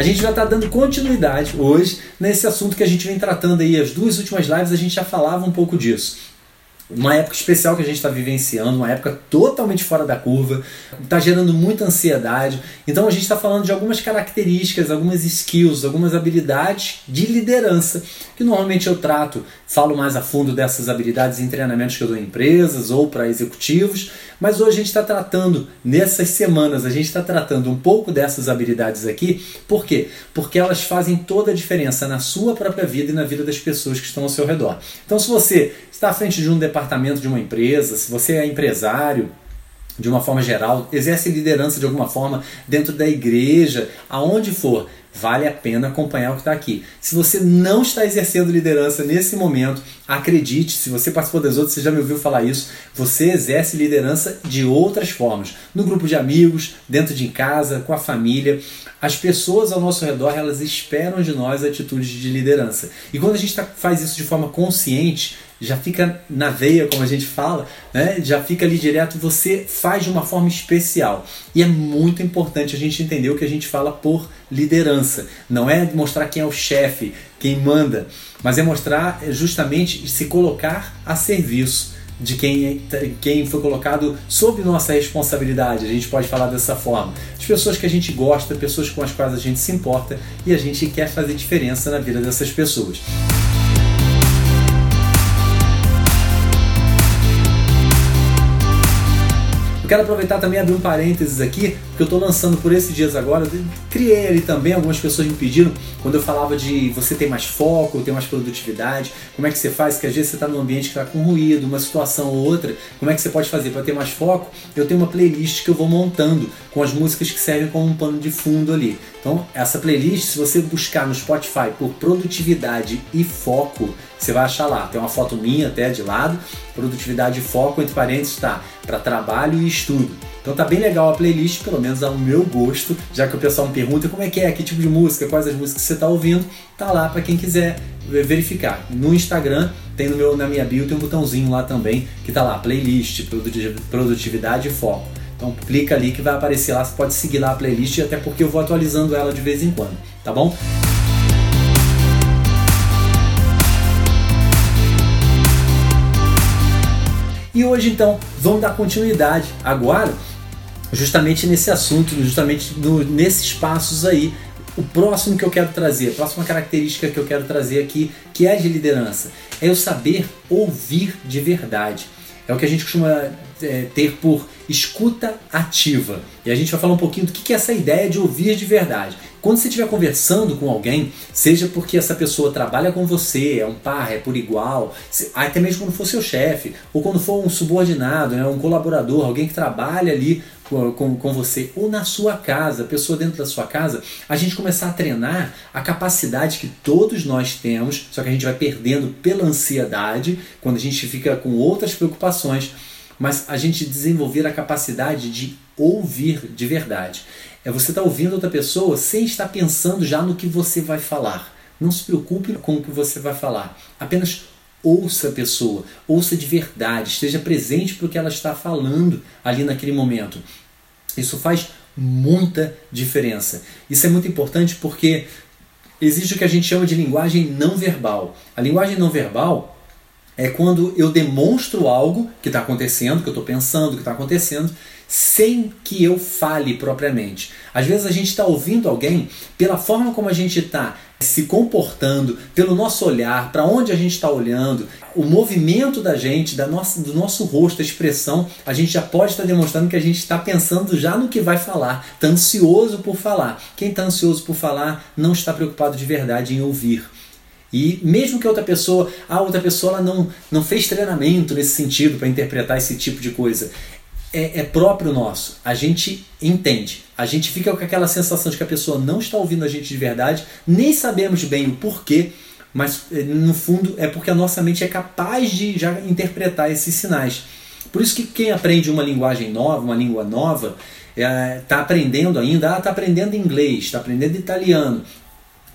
A gente vai estar dando continuidade hoje nesse assunto que a gente vem tratando aí. As duas últimas lives a gente já falava um pouco disso uma época especial que a gente está vivenciando, uma época totalmente fora da curva, está gerando muita ansiedade. Então a gente está falando de algumas características, algumas skills, algumas habilidades de liderança que normalmente eu trato, falo mais a fundo dessas habilidades em treinamentos que eu dou em empresas ou para executivos, mas hoje a gente está tratando, nessas semanas, a gente está tratando um pouco dessas habilidades aqui. Por quê? Porque elas fazem toda a diferença na sua própria vida e na vida das pessoas que estão ao seu redor. Então, se você está à frente de um departamento de uma empresa, se você é empresário, de uma forma geral, exerce liderança de alguma forma dentro da igreja, aonde for, vale a pena acompanhar o que está aqui. Se você não está exercendo liderança nesse momento, acredite, se você participou das outras, você já me ouviu falar isso, você exerce liderança de outras formas. No grupo de amigos, dentro de casa, com a família. As pessoas ao nosso redor, elas esperam de nós atitudes de liderança. E quando a gente tá, faz isso de forma consciente, já fica na veia, como a gente fala, né? já fica ali direto, você faz de uma forma especial. E é muito importante a gente entender o que a gente fala por liderança. Não é mostrar quem é o chefe, quem manda, mas é mostrar justamente se colocar a serviço de quem, quem foi colocado sob nossa responsabilidade, a gente pode falar dessa forma. As pessoas que a gente gosta, pessoas com as quais a gente se importa e a gente quer fazer diferença na vida dessas pessoas. Quero aproveitar também e abrir um parênteses aqui, porque eu estou lançando por esses dias agora. criei ali também, algumas pessoas me pediram, quando eu falava de você ter mais foco, ter mais produtividade, como é que você faz? Que às vezes você está num ambiente que está com ruído, uma situação ou outra, como é que você pode fazer para ter mais foco? Eu tenho uma playlist que eu vou montando com as músicas que servem como um pano de fundo ali. Então, essa playlist, se você buscar no Spotify por produtividade e foco, você vai achar lá. Tem uma foto minha até de lado, produtividade e foco, entre parênteses, tá para trabalho e estudo. Então tá bem legal a playlist, pelo menos ao meu gosto, já que o pessoal me pergunta como é que é, que tipo de música, quais as músicas que você está ouvindo, tá lá para quem quiser verificar. No Instagram, tem no meu, na minha bio, tem um botãozinho lá também, que tá lá, playlist, produtividade e foco. Então clica ali que vai aparecer lá, você pode seguir lá a playlist, até porque eu vou atualizando ela de vez em quando, tá bom? E hoje então vamos dar continuidade agora justamente nesse assunto, justamente no, nesses passos aí. O próximo que eu quero trazer, a próxima característica que eu quero trazer aqui, que é de liderança, é eu saber ouvir de verdade. É o que a gente costuma é, ter por escuta ativa. E a gente vai falar um pouquinho do que é essa ideia de ouvir de verdade. Quando você estiver conversando com alguém, seja porque essa pessoa trabalha com você, é um par, é por igual, até mesmo quando for seu chefe, ou quando for um subordinado, né, um colaborador, alguém que trabalha ali com, com, com, você, ou na sua casa, pessoa dentro da sua casa, a gente começar a treinar a capacidade que todos nós temos, só que a gente vai perdendo pela ansiedade, quando a gente fica com outras preocupações, mas a gente desenvolver a capacidade de ouvir de verdade. É você estar tá ouvindo outra pessoa sem estar pensando já no que você vai falar. Não se preocupe com o que você vai falar. Apenas ouça a pessoa, ouça de verdade, esteja presente para o que ela está falando ali naquele momento. Isso faz muita diferença. Isso é muito importante porque existe o que a gente chama de linguagem não verbal. A linguagem não verbal é quando eu demonstro algo que está acontecendo, que eu estou pensando, que está acontecendo, sem que eu fale propriamente. Às vezes a gente está ouvindo alguém pela forma como a gente está se comportando, pelo nosso olhar, para onde a gente está olhando, o movimento da gente, da nossa, do nosso rosto, a expressão, a gente já pode estar tá demonstrando que a gente está pensando já no que vai falar, está ansioso por falar. Quem está ansioso por falar não está preocupado de verdade em ouvir. E mesmo que outra pessoa, a outra pessoa ela não, não fez treinamento nesse sentido para interpretar esse tipo de coisa, é, é, próprio nosso. A gente entende. A gente fica com aquela sensação de que a pessoa não está ouvindo a gente de verdade, nem sabemos bem o porquê, mas eh, no fundo é porque a nossa mente é capaz de já interpretar esses sinais. Por isso que quem aprende uma linguagem nova, uma língua nova, está é, tá aprendendo ainda, está ah, aprendendo inglês, está aprendendo italiano.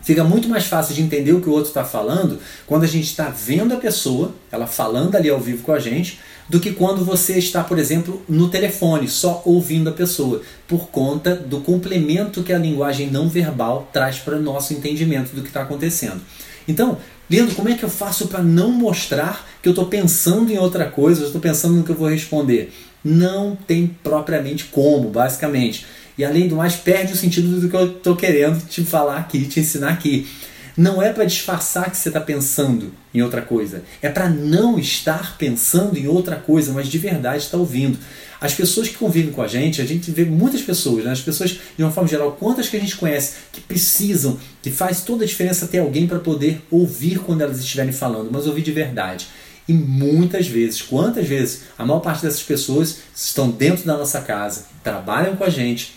Fica muito mais fácil de entender o que o outro está falando quando a gente está vendo a pessoa, ela falando ali ao vivo com a gente, do que quando você está, por exemplo, no telefone, só ouvindo a pessoa, por conta do complemento que a linguagem não verbal traz para o nosso entendimento do que está acontecendo. Então, Leandro, como é que eu faço para não mostrar que eu estou pensando em outra coisa, estou pensando no que eu vou responder? Não tem propriamente como, basicamente. E além do mais, perde o sentido do que eu estou querendo te falar aqui, te ensinar aqui. Não é para disfarçar que você está pensando em outra coisa. É para não estar pensando em outra coisa, mas de verdade estar ouvindo. As pessoas que convivem com a gente, a gente vê muitas pessoas, né? as pessoas de uma forma geral, quantas que a gente conhece que precisam, que faz toda a diferença ter alguém para poder ouvir quando elas estiverem falando, mas ouvir de verdade. E muitas vezes, quantas vezes, a maior parte dessas pessoas estão dentro da nossa casa, trabalham com a gente,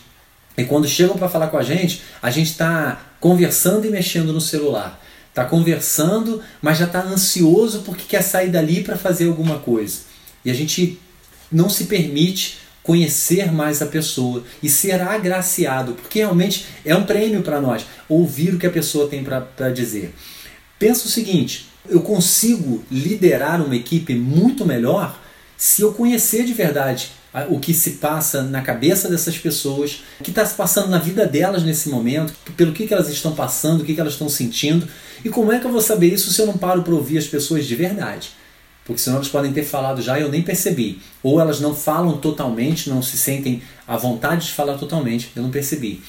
e quando chegam para falar com a gente, a gente está conversando e mexendo no celular. Está conversando, mas já está ansioso porque quer sair dali para fazer alguma coisa. E a gente não se permite conhecer mais a pessoa e ser agraciado, porque realmente é um prêmio para nós ouvir o que a pessoa tem para dizer. Pensa o seguinte: eu consigo liderar uma equipe muito melhor se eu conhecer de verdade o que se passa na cabeça dessas pessoas, o que está se passando na vida delas nesse momento, pelo que, que elas estão passando, o que, que elas estão sentindo. E como é que eu vou saber isso se eu não paro para ouvir as pessoas de verdade? Porque senão elas podem ter falado já e eu nem percebi. Ou elas não falam totalmente, não se sentem à vontade de falar totalmente, eu não percebi.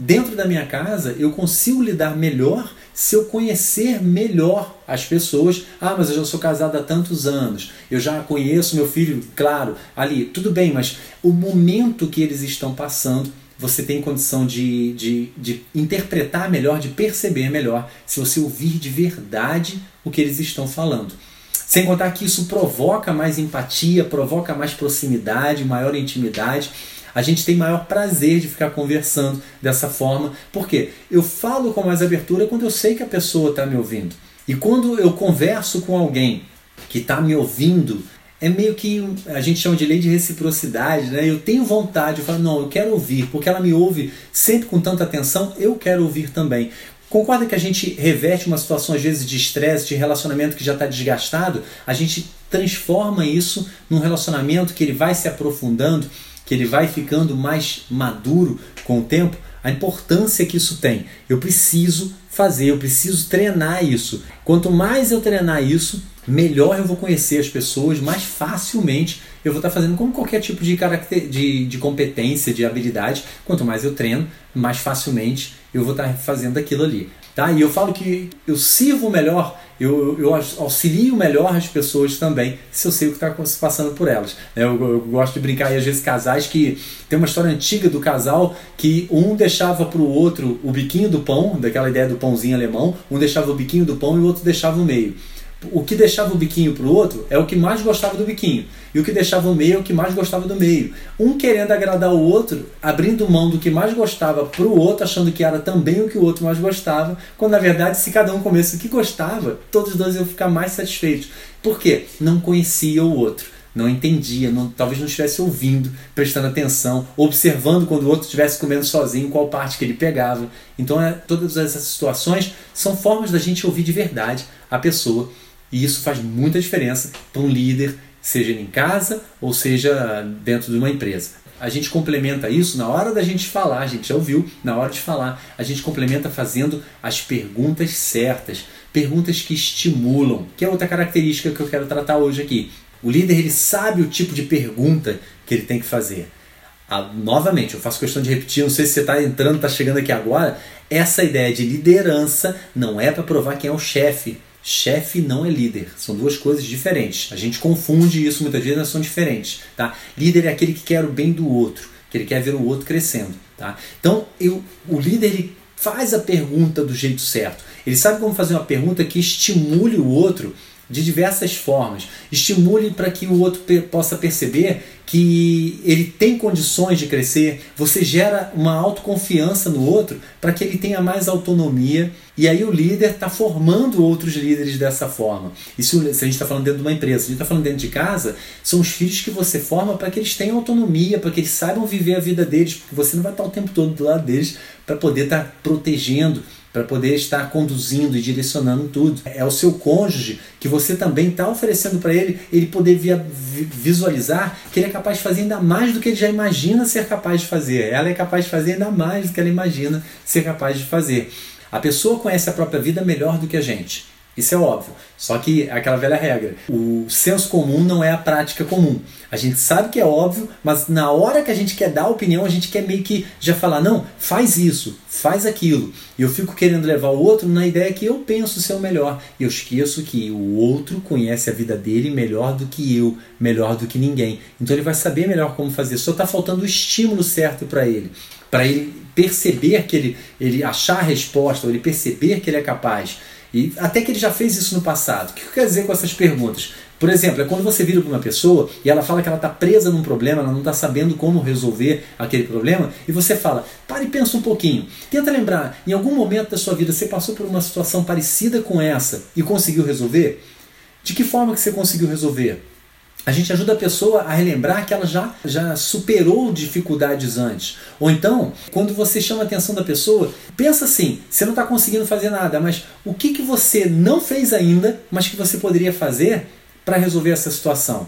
Dentro da minha casa, eu consigo lidar melhor se eu conhecer melhor as pessoas. Ah, mas eu já sou casado há tantos anos, eu já conheço meu filho, claro, ali, tudo bem, mas o momento que eles estão passando, você tem condição de, de, de interpretar melhor, de perceber melhor, se você ouvir de verdade o que eles estão falando. Sem contar que isso provoca mais empatia, provoca mais proximidade, maior intimidade a gente tem maior prazer de ficar conversando dessa forma. porque Eu falo com mais abertura quando eu sei que a pessoa está me ouvindo. E quando eu converso com alguém que está me ouvindo, é meio que a gente chama de lei de reciprocidade, né? Eu tenho vontade, eu falo, não, eu quero ouvir, porque ela me ouve sempre com tanta atenção, eu quero ouvir também. Concorda que a gente reverte uma situação, às vezes, de estresse, de relacionamento que já está desgastado, a gente transforma isso num relacionamento que ele vai se aprofundando que ele vai ficando mais maduro com o tempo, a importância que isso tem. Eu preciso fazer, eu preciso treinar isso. Quanto mais eu treinar isso, melhor eu vou conhecer as pessoas, mais facilmente eu vou estar fazendo como qualquer tipo de, caracter, de, de competência, de habilidade. Quanto mais eu treino, mais facilmente eu vou estar fazendo aquilo ali. Tá? E eu falo que eu sirvo melhor, eu, eu auxilio melhor as pessoas também, se eu sei o que está se passando por elas. Né? Eu, eu, gosto de brincar, às vezes, casais que tem uma história antiga do casal que um deixava para o outro o biquinho do pão, daquela ideia do pãozinho alemão, um deixava o biquinho do pão e o outro deixava o meio o que deixava o biquinho para o outro é o que mais gostava do biquinho. E o que deixava o meio é o que mais gostava do meio. Um querendo agradar o outro, abrindo mão do que mais gostava para o outro, achando que era também o que o outro mais gostava, quando na verdade, se cada um comesse o que gostava, todos os dois iam ficar mais satisfeitos. Por quê? Não conhecia o outro. Não entendia, não, talvez não estivesse ouvindo, prestando atenção, observando quando o outro estivesse comendo sozinho, qual parte que ele pegava. Então, é, todas essas situações são formas da gente ouvir de verdade a pessoa e isso faz muita diferença para um líder, seja em casa ou seja dentro de uma empresa. A gente complementa isso na hora da gente falar, a gente já ouviu, na hora de falar, a gente complementa fazendo as perguntas certas, perguntas que estimulam, que é outra característica que eu quero tratar hoje aqui. O líder ele sabe o tipo de pergunta que ele tem que fazer. Ah, novamente, eu faço questão de repetir, não sei se você está entrando, está chegando aqui agora. Essa ideia de liderança não é para provar quem é o chefe. Chefe não é líder, são duas coisas diferentes. A gente confunde isso muitas vezes, mas são diferentes. Tá? Líder é aquele que quer o bem do outro, que ele quer ver o outro crescendo. Tá? Então, eu, o líder ele faz a pergunta do jeito certo. Ele sabe como fazer uma pergunta que estimule o outro de diversas formas. Estimule para que o outro possa perceber que ele tem condições de crescer. Você gera uma autoconfiança no outro para que ele tenha mais autonomia. E aí o líder está formando outros líderes dessa forma. Se a gente está falando dentro de uma empresa, se a gente está falando dentro de casa, são os filhos que você forma para que eles tenham autonomia, para que eles saibam viver a vida deles, porque você não vai estar o tempo todo do lado deles para poder estar tá protegendo para poder estar conduzindo e direcionando tudo. É o seu cônjuge que você também está oferecendo para ele, ele poder via, visualizar que ele é capaz de fazer ainda mais do que ele já imagina ser capaz de fazer. Ela é capaz de fazer ainda mais do que ela imagina ser capaz de fazer. A pessoa conhece a própria vida melhor do que a gente. Isso é óbvio. Só que é aquela velha regra. O senso comum não é a prática comum. A gente sabe que é óbvio, mas na hora que a gente quer dar a opinião, a gente quer meio que já falar, não, faz isso, faz aquilo. E eu fico querendo levar o outro na ideia que eu penso ser o melhor. E eu esqueço que o outro conhece a vida dele melhor do que eu, melhor do que ninguém. Então ele vai saber melhor como fazer. Só está faltando o estímulo certo para ele. Para ele perceber que ele, ele achar a resposta, ou ele perceber que ele é capaz. E até que ele já fez isso no passado. O que eu quero dizer com essas perguntas? Por exemplo, é quando você vira para uma pessoa e ela fala que ela está presa num problema, ela não está sabendo como resolver aquele problema, e você fala, para e pensa um pouquinho. Tenta lembrar, em algum momento da sua vida você passou por uma situação parecida com essa e conseguiu resolver? De que forma que você conseguiu resolver? A gente ajuda a pessoa a relembrar que ela já, já superou dificuldades antes. Ou então, quando você chama a atenção da pessoa, pensa assim: você não está conseguindo fazer nada, mas o que, que você não fez ainda, mas que você poderia fazer para resolver essa situação?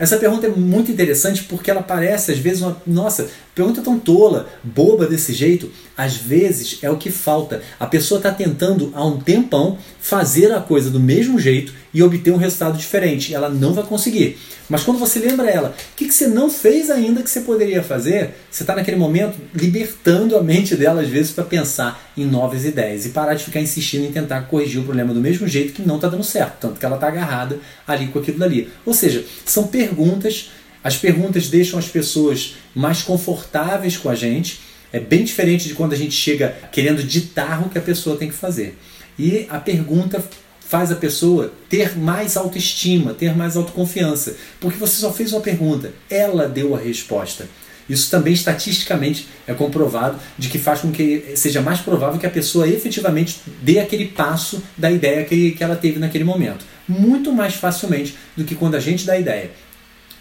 Essa pergunta é muito interessante porque ela parece, às vezes, uma. Nossa, pergunta tão tola, boba desse jeito. Às vezes é o que falta. A pessoa está tentando há um tempão fazer a coisa do mesmo jeito e obter um resultado diferente. Ela não vai conseguir. Mas quando você lembra ela, o que, que você não fez ainda que você poderia fazer, você está naquele momento libertando a mente dela, às vezes, para pensar em novas ideias e parar de ficar insistindo em tentar corrigir o problema do mesmo jeito que não está dando certo, tanto que ela está agarrada ali com aquilo dali. Ou seja, são perguntas, as perguntas deixam as pessoas mais confortáveis com a gente. É bem diferente de quando a gente chega querendo ditar o que a pessoa tem que fazer. E a pergunta faz a pessoa ter mais autoestima, ter mais autoconfiança, porque você só fez uma pergunta, ela deu a resposta. Isso também estatisticamente é comprovado de que faz com que seja mais provável que a pessoa efetivamente dê aquele passo da ideia que, que ela teve naquele momento. Muito mais facilmente do que quando a gente dá a ideia.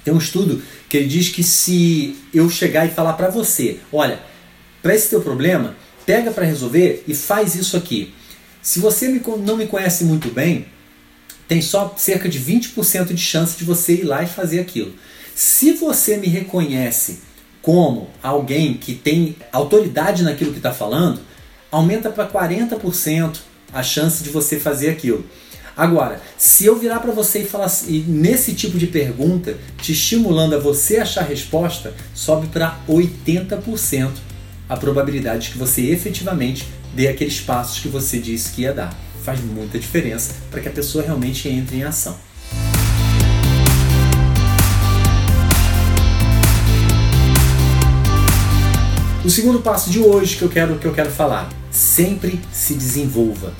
Tem um estudo que ele diz que se eu chegar e falar para você, olha, para esse teu problema, pega para resolver e faz isso aqui. Se você não me conhece muito bem, tem só cerca de 20% de chance de você ir lá e fazer aquilo. Se você me reconhece como alguém que tem autoridade naquilo que está falando, aumenta para 40% a chance de você fazer aquilo. Agora, se eu virar para você e falar assim, e nesse tipo de pergunta, te estimulando a você achar a resposta, sobe para 80% a probabilidade de que você efetivamente dê aqueles passos que você disse que ia dar. Faz muita diferença para que a pessoa realmente entre em ação. O segundo passo de hoje que eu quero que eu quero falar, sempre se desenvolva.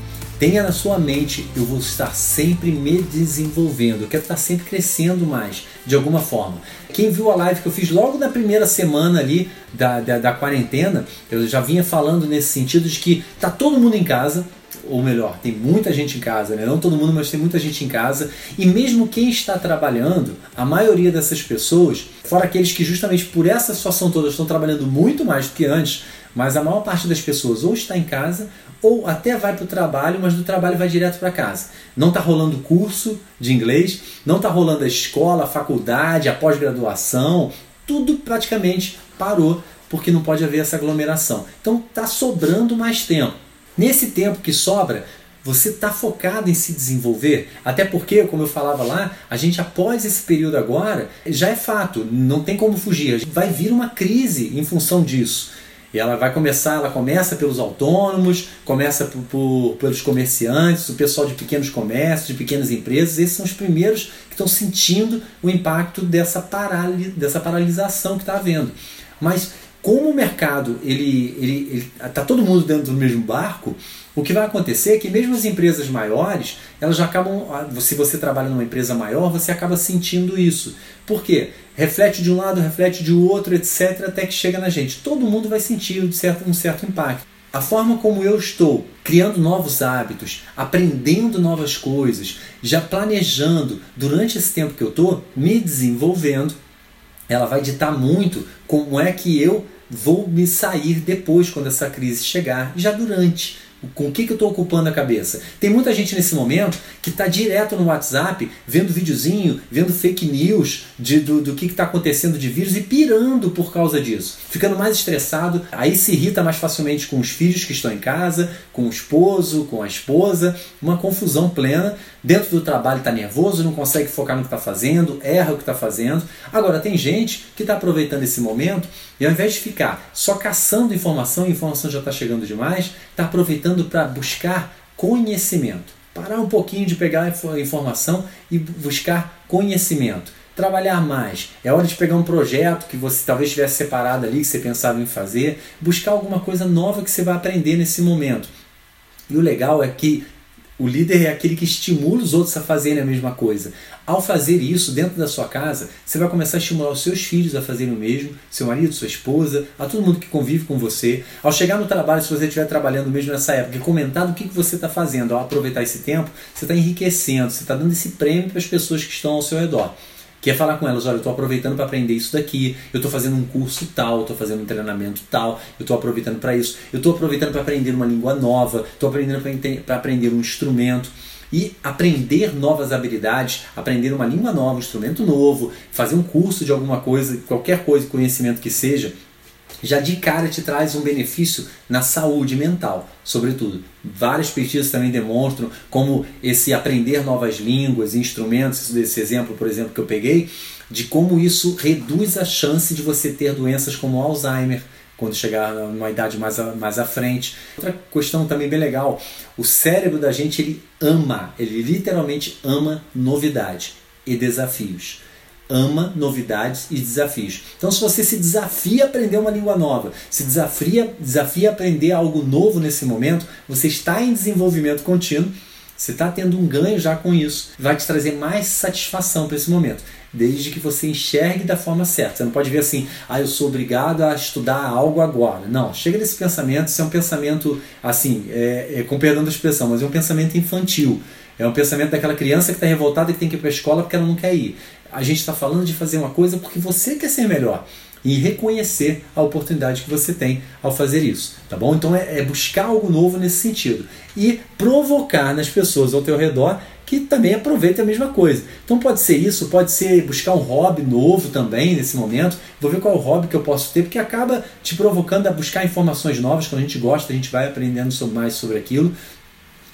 Tenha na sua mente, eu vou estar sempre me desenvolvendo, eu quero estar sempre crescendo mais, de alguma forma. Quem viu a live que eu fiz logo na primeira semana ali da, da, da quarentena, eu já vinha falando nesse sentido de que tá todo mundo em casa, ou melhor, tem muita gente em casa, né? não todo mundo, mas tem muita gente em casa, e mesmo quem está trabalhando, a maioria dessas pessoas, fora aqueles que justamente por essa situação toda estão trabalhando muito mais do que antes, mas a maior parte das pessoas ou está em casa ou até vai para o trabalho, mas do trabalho vai direto para casa. Não está rolando curso de inglês, não está rolando a escola, a faculdade, a pós-graduação, tudo praticamente parou porque não pode haver essa aglomeração. Então está sobrando mais tempo. Nesse tempo que sobra, Você está focado em se desenvolver? Até porque, como eu falava lá, a gente após esse período agora, já é fato, não tem como fugir. Vai vir uma crise em função disso. Ela vai começar, ela começa pelos autônomos, começa por, por, pelos comerciantes, o pessoal de pequenos comércios, de pequenas empresas. Esses são os primeiros que estão sentindo o impacto dessa, dessa paralisação que está havendo. Mas como o mercado ele ele está todo mundo dentro do mesmo barco, o que vai acontecer é que mesmo as empresas maiores, elas já acabam, ah, se você trabalha numa empresa maior, você acaba sentindo isso. Por quê? Reflete de um lado, reflete de outro, etc, até que chega na gente. Todo mundo vai sentir um certo, um certo impacto. A forma como eu estou criando novos hábitos, aprendendo novas coisas, já planejando durante esse tempo que eu estou me desenvolvendo, ela vai ditar muito como é que eu vou me sair depois, quando essa crise chegar, já durante. Com o que, que eu estou ocupando a cabeça? Tem muita gente nesse momento que está direto no WhatsApp, vendo videozinho, vendo fake news de, do, do que está acontecendo de vírus e pirando por causa disso. Ficando mais estressado, aí se irrita mais facilmente com os filhos que estão em casa, com o esposo, com a esposa, uma confusão plena. Dentro do trabalho está nervoso, não consegue focar no que está fazendo, erra o que está fazendo. Agora, tem gente que está aproveitando esse momento e ao invés de ficar só caçando informação, a informação já está chegando demais, está aproveitando para buscar conhecimento. Parar um pouquinho de pegar a informação e buscar conhecimento. Trabalhar mais. É hora de pegar um projeto que você talvez tivesse separado ali, que você pensava em fazer. Buscar alguma coisa nova que você vai aprender nesse momento. E o legal é que o líder é aquele que estimula os outros a fazerem a mesma coisa. Ao fazer isso dentro da sua casa, você vai começar a estimular os seus filhos a fazerem o mesmo, seu marido, sua esposa, a todo mundo que convive com você. Ao chegar no trabalho, se você estiver trabalhando mesmo nessa época, comentar do que você está fazendo, ao aproveitar esse tempo, você está enriquecendo, você está dando esse prêmio para as pessoas que estão ao seu redor que é falar com elas, olha, eu estou aproveitando para aprender isso daqui, eu estou fazendo um curso tal, estou fazendo um treinamento tal, eu estou aproveitando para isso, eu estou aproveitando para aprender uma língua nova, estou aprendendo para aprender um instrumento. E aprender novas habilidades, aprender uma língua nova, um instrumento novo, fazer um curso de alguma coisa, qualquer coisa, conhecimento que seja, já de cara te traz um benefício na saúde mental, sobretudo. Várias pesquisas também demonstram como esse aprender novas línguas, instrumentos, desse exemplo, por exemplo, que eu peguei, de como isso reduz a chance de você ter doenças como Alzheimer quando chegar numa idade mais, a, mais à frente. Outra questão também bem legal, o cérebro da gente ele ama, ele literalmente ama novidade e desafios ama novidades e desafios. Então, se você se desafia a aprender uma língua nova, se desafia, desafia a aprender algo novo nesse momento, você está em desenvolvimento contínuo, você está tendo um ganho já com isso, vai te trazer mais satisfação para esse momento, desde que você enxergue da forma certa. Você não pode ver assim, ah, eu sou obrigado a estudar algo agora. Não, chega desse pensamento, isso é um pensamento, assim, é, é, com perdão da expressão, mas é um pensamento infantil. É um pensamento daquela criança que está revoltada e que tem que ir para a escola porque ela não quer ir. A gente está falando de fazer uma coisa porque você quer ser melhor e reconhecer a oportunidade que você tem ao fazer isso, tá bom? Então é, é, buscar algo novo nesse sentido e provocar nas pessoas ao teu redor que também aproveitem a mesma coisa. Então pode ser isso, pode ser buscar um hobby novo também nesse momento. Vou ver qual é o hobby que eu posso ter, porque acaba te provocando a buscar informações novas. Quando a gente gosta, a gente vai aprendendo mais sobre aquilo.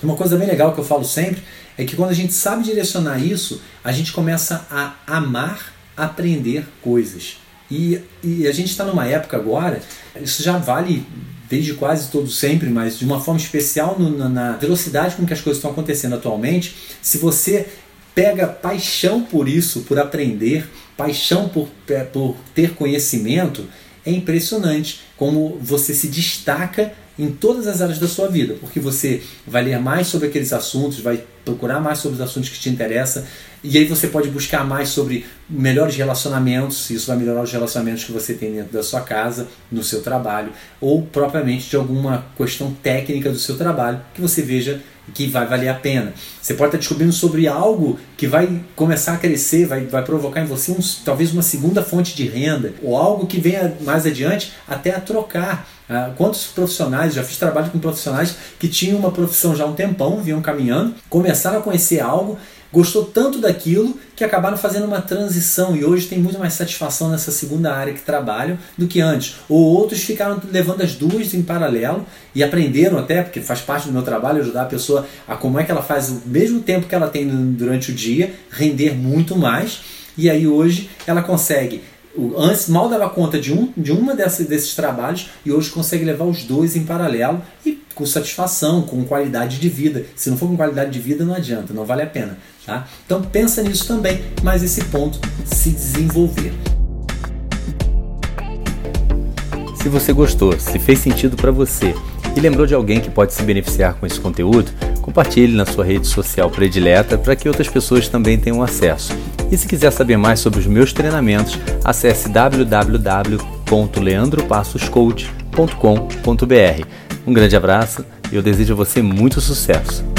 Uma coisa bem legal que eu falo sempre é que quando a gente sabe direcionar isso, a gente começa a amar aprender coisas. E, e a gente está numa época agora, isso já vale desde quase todo sempre, mas de uma forma especial no, na velocidade com que as coisas estão acontecendo atualmente. Se você pega paixão por isso, por aprender, paixão por, é, por ter conhecimento, é impressionante como você se destaca em todas as áreas da sua vida, porque você vai ler mais sobre aqueles assuntos, vai procurar mais sobre os assuntos que te interessam, e aí você pode buscar mais sobre melhores relacionamentos, isso vai melhorar os relacionamentos que você tem dentro da sua casa, no seu trabalho, ou propriamente de alguma questão técnica do seu trabalho que você veja que vai valer a pena. Você pode estar descobrindo sobre algo que vai começar a crescer, vai, vai provocar em você talvez uma segunda fonte de renda, ou algo que venha mais adiante até a trocar. Ah, quantos profissionais, já fiz trabalho com profissionais que tinham uma profissão já há um tempão, vinham caminhando, começaram a conhecer algo gostou tanto daquilo que acabaram fazendo uma transição e hoje tem muito mais satisfação nessa segunda área que trabalham do que antes. Ou outros ficaram levando as duas em paralelo e aprenderam até, porque faz parte do meu trabalho ajudar a pessoa a como é que ela faz o mesmo tempo que ela tem durante o dia render muito mais. E aí hoje ela consegue antes mal dava conta de um de uma desses trabalhos e hoje consegue levar os dois em paralelo e com satisfação, com qualidade de vida. Se não for com qualidade de vida, não adianta, não vale a pena. Tá? Então pensa nisso também, mas esse ponto se desenvolver. Se você gostou, se fez sentido para você e lembrou de alguém que pode se beneficiar com esse conteúdo, compartilhe na sua rede social predileta para que outras pessoas também tenham acesso. E se quiser saber mais sobre os meus treinamentos, acesse www.leandropassoscoach.com.br. Um grande abraço e eu desejo a você muito sucesso.